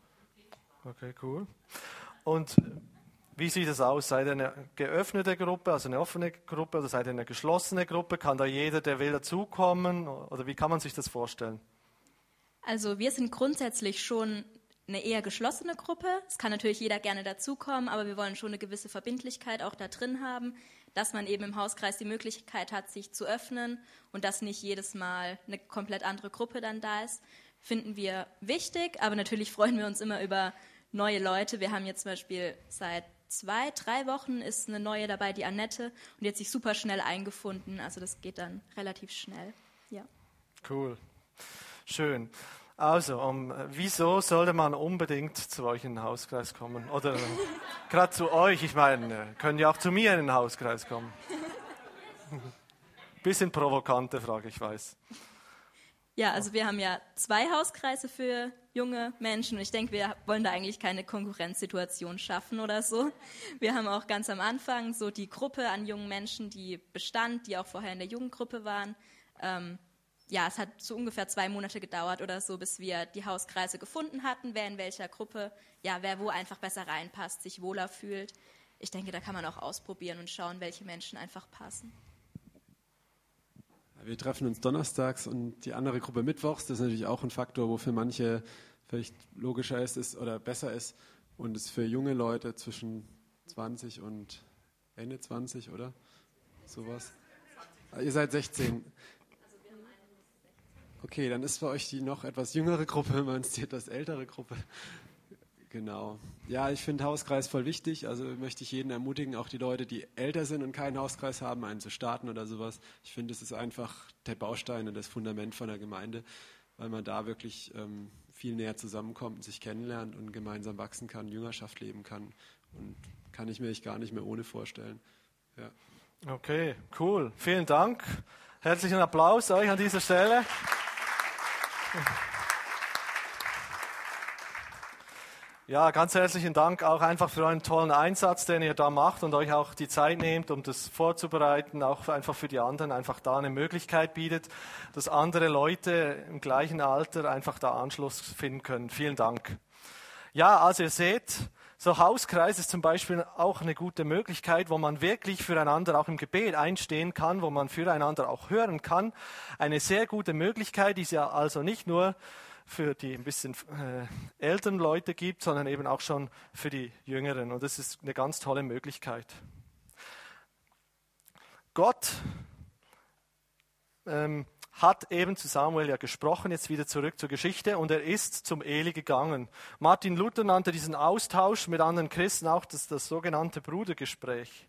Okay, cool. Und wie sieht es aus? Seid ihr eine geöffnete Gruppe, also eine offene Gruppe, oder seid ihr eine geschlossene Gruppe? Kann da jeder, der will, dazukommen? Oder wie kann man sich das vorstellen? Also wir sind grundsätzlich schon eine eher geschlossene Gruppe. Es kann natürlich jeder gerne dazukommen, aber wir wollen schon eine gewisse Verbindlichkeit auch da drin haben, dass man eben im Hauskreis die Möglichkeit hat, sich zu öffnen und dass nicht jedes Mal eine komplett andere Gruppe dann da ist. Finden wir wichtig, aber natürlich <laughs> freuen wir uns immer über neue Leute. Wir haben jetzt zum Beispiel seit zwei, drei Wochen ist eine neue dabei, die Annette, und die hat sich super schnell eingefunden. Also das geht dann relativ schnell. Ja. Cool. Schön. Also, um, wieso sollte man unbedingt zu euch in den Hauskreis kommen? Oder <laughs> gerade zu euch, ich meine, können ja auch zu mir in den Hauskreis kommen. <laughs> Bisschen provokante Frage, ich weiß. Ja, also wir haben ja zwei Hauskreise für junge Menschen und ich denke, wir wollen da eigentlich keine Konkurrenzsituation schaffen oder so. Wir haben auch ganz am Anfang so die Gruppe an jungen Menschen, die bestand, die auch vorher in der Jugendgruppe waren. Ähm, ja, es hat so ungefähr zwei Monate gedauert oder so, bis wir die Hauskreise gefunden hatten, wer in welcher Gruppe, ja, wer wo einfach besser reinpasst, sich wohler fühlt. Ich denke, da kann man auch ausprobieren und schauen, welche Menschen einfach passen. Wir treffen uns donnerstags und die andere Gruppe mittwochs. Das ist natürlich auch ein Faktor, wo für manche vielleicht logischer ist, ist oder besser ist. Und es für junge Leute zwischen 20 und Ende 20, oder? Sowas. Ah, ihr seid 16. Okay, dann ist für euch die noch etwas jüngere Gruppe, <laughs> es die etwas ältere Gruppe. Genau. Ja, ich finde Hauskreis voll wichtig. Also möchte ich jeden ermutigen, auch die Leute, die älter sind und keinen Hauskreis haben, einen zu starten oder sowas. Ich finde, es ist einfach der Baustein und das Fundament von der Gemeinde, weil man da wirklich ähm, viel näher zusammenkommt, sich kennenlernt und gemeinsam wachsen kann, Jüngerschaft leben kann. Und kann ich mir echt gar nicht mehr ohne vorstellen. Ja. Okay, cool. Vielen Dank. Herzlichen Applaus euch an dieser Stelle. Ja, ganz herzlichen Dank auch einfach für euren tollen Einsatz, den ihr da macht und euch auch die Zeit nehmt, um das vorzubereiten, auch einfach für die anderen einfach da eine Möglichkeit bietet, dass andere Leute im gleichen Alter einfach da Anschluss finden können. Vielen Dank. Ja, also ihr seht, so Hauskreis ist zum Beispiel auch eine gute Möglichkeit, wo man wirklich füreinander auch im Gebet einstehen kann, wo man füreinander auch hören kann. Eine sehr gute Möglichkeit, ist ja also nicht nur für die ein bisschen äh, älteren Leute gibt, sondern eben auch schon für die Jüngeren. Und das ist eine ganz tolle Möglichkeit. Gott ähm, hat eben zu Samuel ja gesprochen, jetzt wieder zurück zur Geschichte, und er ist zum Eli gegangen. Martin Luther nannte diesen Austausch mit anderen Christen auch das, das sogenannte Brudergespräch.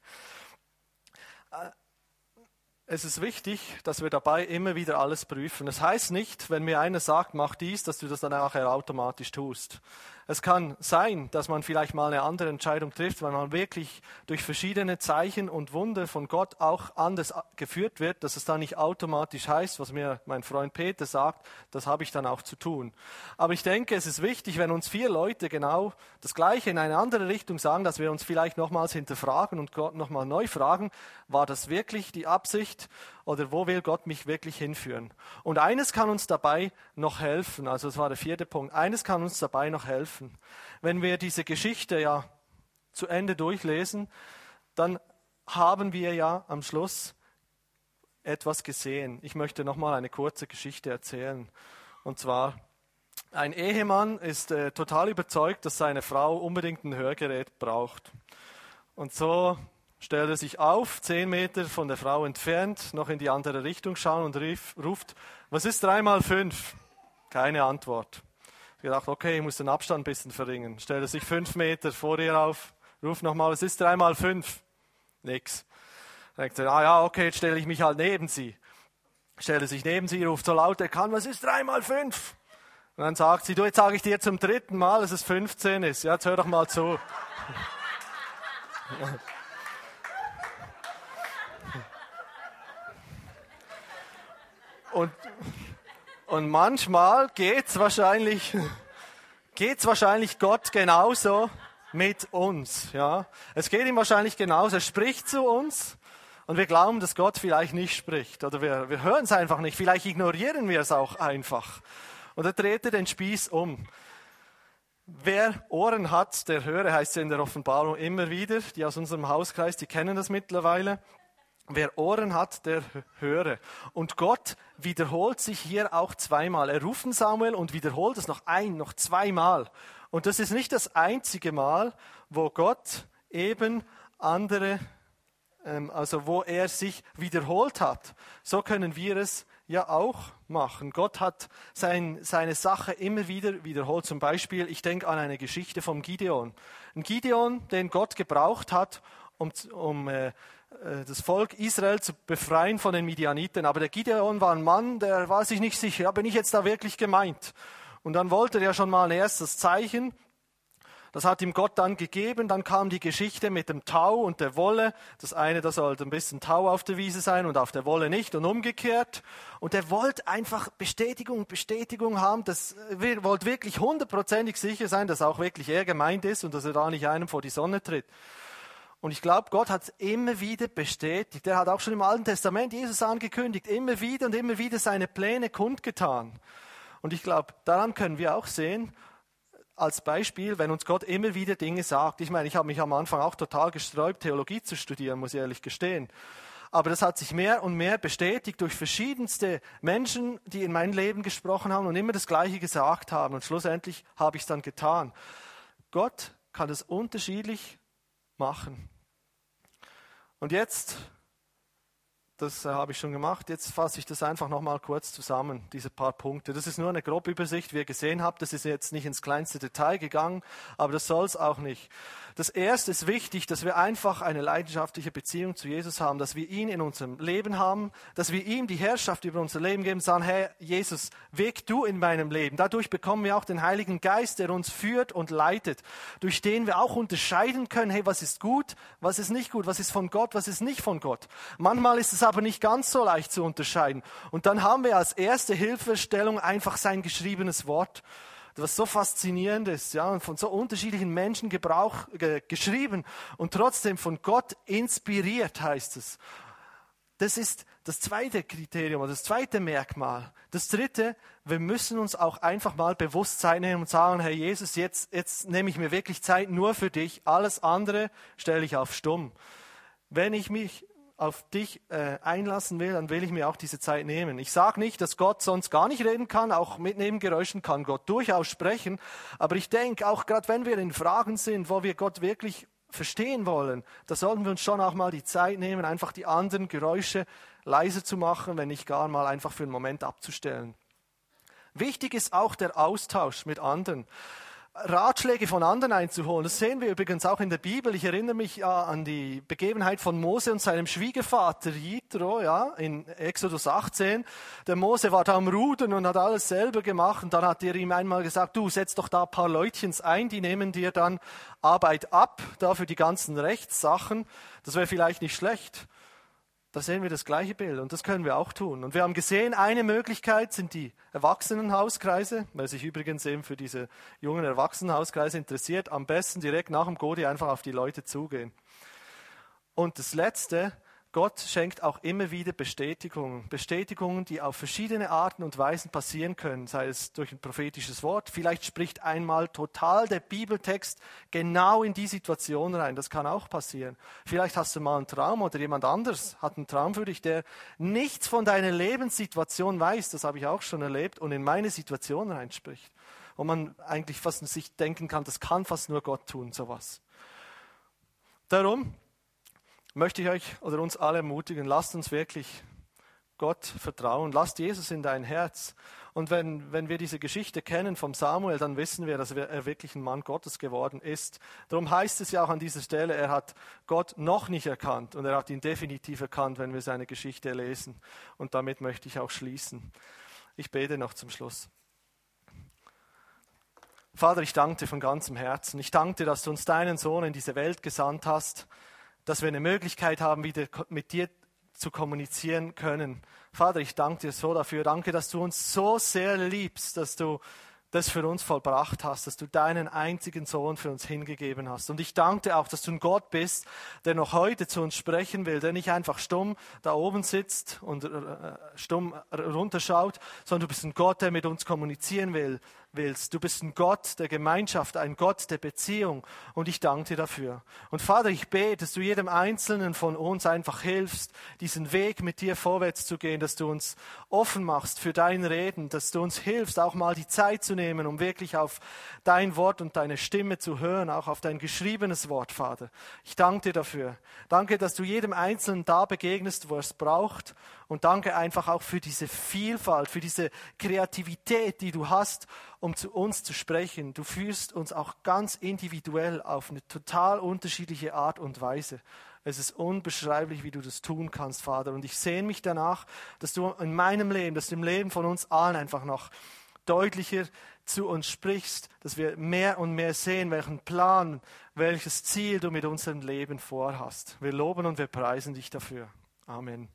Es ist wichtig, dass wir dabei immer wieder alles prüfen. Das heißt nicht, wenn mir einer sagt, mach dies, dass du das dann nachher automatisch tust. Es kann sein, dass man vielleicht mal eine andere Entscheidung trifft, weil man wirklich durch verschiedene Zeichen und Wunder von Gott auch anders geführt wird, dass es dann nicht automatisch heißt, was mir mein Freund Peter sagt, das habe ich dann auch zu tun. Aber ich denke, es ist wichtig, wenn uns vier Leute genau das Gleiche in eine andere Richtung sagen, dass wir uns vielleicht nochmals hinterfragen und Gott nochmal neu fragen, war das wirklich die Absicht oder wo will Gott mich wirklich hinführen? Und eines kann uns dabei noch helfen, also das war der vierte Punkt, eines kann uns dabei noch helfen. Wenn wir diese Geschichte ja zu Ende durchlesen, dann haben wir ja am Schluss etwas gesehen. Ich möchte nochmal eine kurze Geschichte erzählen. Und zwar, ein Ehemann ist äh, total überzeugt, dass seine Frau unbedingt ein Hörgerät braucht. Und so stellt er sich auf, zehn Meter von der Frau entfernt, noch in die andere Richtung schauen und rief, ruft, was ist drei mal fünf? Keine Antwort. Gedacht, okay, ich muss den Abstand ein bisschen verringern. Stellt er sich fünf Meter vor ihr auf, ruft nochmal, was ist drei mal fünf? Nix. Denkt er, ah ja, okay, jetzt stelle ich mich halt neben sie. Stellt er sich neben sie, ruft so laut er kann, was ist drei mal fünf? Und dann sagt sie, du, jetzt sage ich dir zum dritten Mal, dass es 15 ist. Ja, jetzt hör doch mal zu. <laughs> Und, und manchmal geht es wahrscheinlich, geht's wahrscheinlich Gott genauso mit uns. Ja? Es geht ihm wahrscheinlich genauso. Er spricht zu uns und wir glauben, dass Gott vielleicht nicht spricht. Oder wir, wir hören es einfach nicht. Vielleicht ignorieren wir es auch einfach. Und er dreht den Spieß um. Wer Ohren hat, der höre, heißt es in der Offenbarung immer wieder. Die aus unserem Hauskreis, die kennen das mittlerweile. Wer Ohren hat, der höre. Und Gott wiederholt sich hier auch zweimal. Er ruft Samuel und wiederholt es noch ein, noch zweimal. Und das ist nicht das einzige Mal, wo Gott eben andere, ähm, also wo er sich wiederholt hat. So können wir es ja auch machen. Gott hat sein, seine Sache immer wieder wiederholt. Zum Beispiel, ich denke an eine Geschichte vom Gideon. Ein Gideon, den Gott gebraucht hat, um, um äh, das Volk Israel zu befreien von den Midianiten. Aber der Gideon war ein Mann, der war sich nicht sicher, bin ich jetzt da wirklich gemeint? Und dann wollte er schon mal ein erstes Zeichen. Das hat ihm Gott dann gegeben. Dann kam die Geschichte mit dem Tau und der Wolle. Das eine, da sollte ein bisschen Tau auf der Wiese sein und auf der Wolle nicht und umgekehrt. Und er wollte einfach Bestätigung, Bestätigung haben. Das äh, wollte wirklich hundertprozentig sicher sein, dass auch wirklich er gemeint ist und dass er da nicht einem vor die Sonne tritt. Und ich glaube, Gott hat es immer wieder bestätigt. Er hat auch schon im Alten Testament Jesus angekündigt, immer wieder und immer wieder seine Pläne kundgetan. Und ich glaube, daran können wir auch sehen, als Beispiel, wenn uns Gott immer wieder Dinge sagt. Ich meine, ich habe mich am Anfang auch total gesträubt, Theologie zu studieren, muss ich ehrlich gestehen. Aber das hat sich mehr und mehr bestätigt durch verschiedenste Menschen, die in mein Leben gesprochen haben und immer das Gleiche gesagt haben. Und schlussendlich habe ich es dann getan. Gott kann es unterschiedlich machen. Und jetzt das äh, habe ich schon gemacht. Jetzt fasse ich das einfach nochmal kurz zusammen, diese paar Punkte. Das ist nur eine Grobübersicht, wie ihr gesehen habt. Das ist jetzt nicht ins kleinste Detail gegangen, aber das soll es auch nicht. Das erste ist wichtig, dass wir einfach eine leidenschaftliche Beziehung zu Jesus haben, dass wir ihn in unserem Leben haben, dass wir ihm die Herrschaft über unser Leben geben, sagen, Herr Jesus, weg du in meinem Leben. Dadurch bekommen wir auch den Heiligen Geist, der uns führt und leitet, durch den wir auch unterscheiden können, hey, was ist gut, was ist nicht gut, was ist von Gott, was ist nicht von Gott. Manchmal ist es aber nicht ganz so leicht zu unterscheiden. Und dann haben wir als erste Hilfestellung einfach sein geschriebenes Wort was so faszinierend ist, ja, und von so unterschiedlichen Menschen Gebrauch, äh, geschrieben und trotzdem von Gott inspiriert, heißt es. Das ist das zweite Kriterium das zweite Merkmal. Das dritte, wir müssen uns auch einfach mal bewusst sein und sagen, Herr Jesus, jetzt, jetzt nehme ich mir wirklich Zeit nur für dich. Alles andere stelle ich auf stumm. Wenn ich mich auf dich äh, einlassen will, dann will ich mir auch diese Zeit nehmen. Ich sage nicht, dass Gott sonst gar nicht reden kann, auch mit Nebengeräuschen kann Gott durchaus sprechen, aber ich denke, auch gerade wenn wir in Fragen sind, wo wir Gott wirklich verstehen wollen, da sollten wir uns schon auch mal die Zeit nehmen, einfach die anderen Geräusche leiser zu machen, wenn nicht gar mal einfach für einen Moment abzustellen. Wichtig ist auch der Austausch mit anderen. Ratschläge von anderen einzuholen. Das sehen wir übrigens auch in der Bibel. Ich erinnere mich ja an die Begebenheit von Mose und seinem Schwiegervater Jitro, ja, in Exodus 18. Der Mose war da am Rudern und hat alles selber gemacht und dann hat er ihm einmal gesagt, du setz doch da ein paar Leutchens ein, die nehmen dir dann Arbeit ab, da für die ganzen Rechtssachen. Das wäre vielleicht nicht schlecht. Da sehen wir das gleiche Bild und das können wir auch tun. Und wir haben gesehen, eine Möglichkeit sind die Erwachsenenhauskreise. Wer sich übrigens eben für diese jungen Erwachsenenhauskreise interessiert, am besten direkt nach dem Godi einfach auf die Leute zugehen. Und das Letzte, Gott schenkt auch immer wieder Bestätigungen. Bestätigungen, die auf verschiedene Arten und Weisen passieren können, sei es durch ein prophetisches Wort. Vielleicht spricht einmal total der Bibeltext genau in die Situation rein. Das kann auch passieren. Vielleicht hast du mal einen Traum oder jemand anders hat einen Traum für dich, der nichts von deiner Lebenssituation weiß. Das habe ich auch schon erlebt und in meine Situation reinspricht. Wo man eigentlich fast sich denken kann, das kann fast nur Gott tun, sowas. Darum, möchte ich euch oder uns alle ermutigen, lasst uns wirklich Gott vertrauen, lasst Jesus in dein Herz. Und wenn, wenn wir diese Geschichte kennen vom Samuel, dann wissen wir, dass er wirklich ein Mann Gottes geworden ist. Darum heißt es ja auch an dieser Stelle, er hat Gott noch nicht erkannt und er hat ihn definitiv erkannt, wenn wir seine Geschichte lesen. Und damit möchte ich auch schließen. Ich bete noch zum Schluss. Vater, ich danke dir von ganzem Herzen. Ich danke dir, dass du uns deinen Sohn in diese Welt gesandt hast dass wir eine Möglichkeit haben, wieder mit dir zu kommunizieren können. Vater, ich danke dir so dafür. Danke, dass du uns so sehr liebst, dass du das für uns vollbracht hast, dass du deinen einzigen Sohn für uns hingegeben hast. Und ich danke dir auch, dass du ein Gott bist, der noch heute zu uns sprechen will, der nicht einfach stumm da oben sitzt und äh, stumm runterschaut, sondern du bist ein Gott, der mit uns kommunizieren will, willst. Du bist ein Gott der Gemeinschaft, ein Gott der Beziehung und ich danke dir dafür. Und Vater, ich bete, dass du jedem Einzelnen von uns einfach hilfst, diesen Weg mit dir vorwärts zu gehen, dass du uns offen machst für dein Reden, dass du uns hilfst, auch mal die Zeit zu nehmen, um wirklich auf dein Wort und deine Stimme zu hören, auch auf dein geschriebenes Wort, Vater. Ich danke dir dafür. Danke, dass du jedem Einzelnen da begegnest, wo er es braucht und danke einfach auch für diese Vielfalt, für diese Kreativität, die du hast, um zu uns zu sprechen. Du führst uns auch ganz individuell auf eine total unterschiedliche Art und Weise. Es ist unbeschreiblich, wie du das tun kannst, Vater. Und ich sehne mich danach, dass du in meinem Leben, dass du im Leben von uns allen einfach noch deutlicher zu uns sprichst, dass wir mehr und mehr sehen, welchen Plan, welches Ziel du mit unserem Leben vorhast. Wir loben und wir preisen dich dafür. Amen.